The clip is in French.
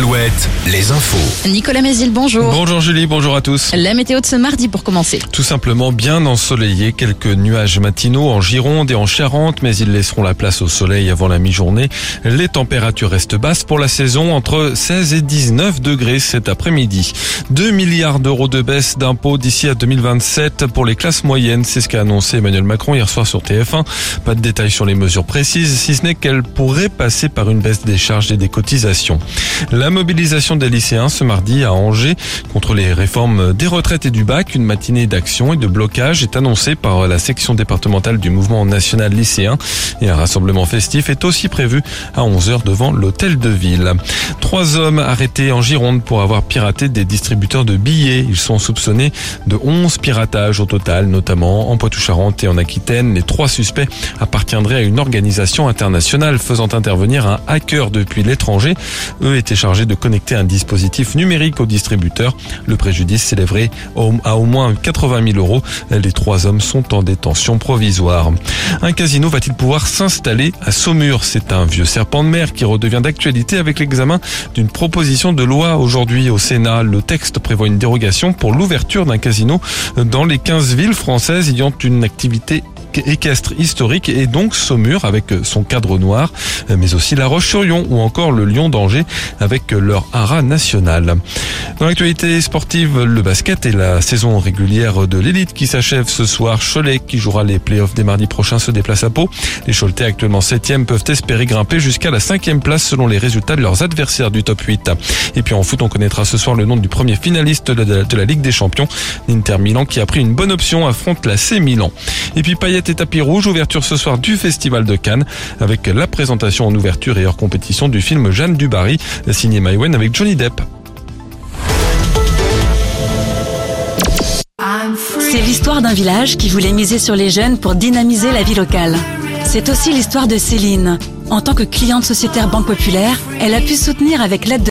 Alouette, les infos. Nicolas Mézil, bonjour. Bonjour Julie, bonjour à tous. La météo de ce mardi pour commencer. Tout simplement bien ensoleillé, quelques nuages matinaux en Gironde et en Charente, mais ils laisseront la place au soleil avant la mi-journée. Les températures restent basses pour la saison, entre 16 et 19 degrés cet après-midi. 2 milliards d'euros de baisse d'impôts d'ici à 2027 pour les classes moyennes, c'est ce qu'a annoncé Emmanuel Macron hier soir sur TF1. Pas de détails sur les mesures précises, si ce n'est qu'elles pourraient passer par une baisse des charges et des cotisations. La mobilisation des lycéens ce mardi à Angers contre les réformes des retraites et du bac. Une matinée d'action et de blocage est annoncée par la section départementale du mouvement national lycéen. Et un rassemblement festif est aussi prévu à 11h devant l'hôtel de ville. Trois hommes arrêtés en Gironde pour avoir piraté des distributeurs de billets. Ils sont soupçonnés de 11 piratages au total, notamment en Poitou-Charentes et en Aquitaine. Les trois suspects appartiendraient à une organisation internationale faisant intervenir un hacker depuis l'étranger. Eux étaient chargés de connecter un dispositif numérique au distributeur. Le préjudice s'élèverait à au moins 80 000 euros. Les trois hommes sont en détention provisoire. Un casino va-t-il pouvoir s'installer à Saumur? C'est un vieux serpent de mer qui redevient d'actualité avec l'examen d'une proposition de loi aujourd'hui au Sénat. Le texte prévoit une dérogation pour l'ouverture d'un casino dans les 15 villes françaises ayant une activité équestre historique et donc Saumur avec son cadre noir, mais aussi La Roche-sur-Yon ou encore le Lion d'Angers avec leur haras national. Dans l'actualité sportive, le basket et la saison régulière de l'élite qui s'achève ce soir. Cholet qui jouera les playoffs dès mardi prochain se déplace à Pau. Les Choletais actuellement 7 peuvent espérer grimper jusqu'à la 5 place selon les résultats de leurs adversaires du top 8. Et puis en foot, on connaîtra ce soir le nom du premier finaliste de la, Ligue des Champions. L'Inter Milan qui a pris une bonne option affronte la C Milan. Et puis et tapis rouge, ouverture ce soir du Festival de Cannes avec la présentation en ouverture et hors compétition du film Jeanne Dubarry, signé Maïwen avec Johnny Depp. C'est l'histoire d'un village qui voulait miser sur les jeunes pour dynamiser la vie locale. C'est aussi l'histoire de Céline. En tant que cliente sociétaire Banque Populaire, elle a pu soutenir avec l'aide de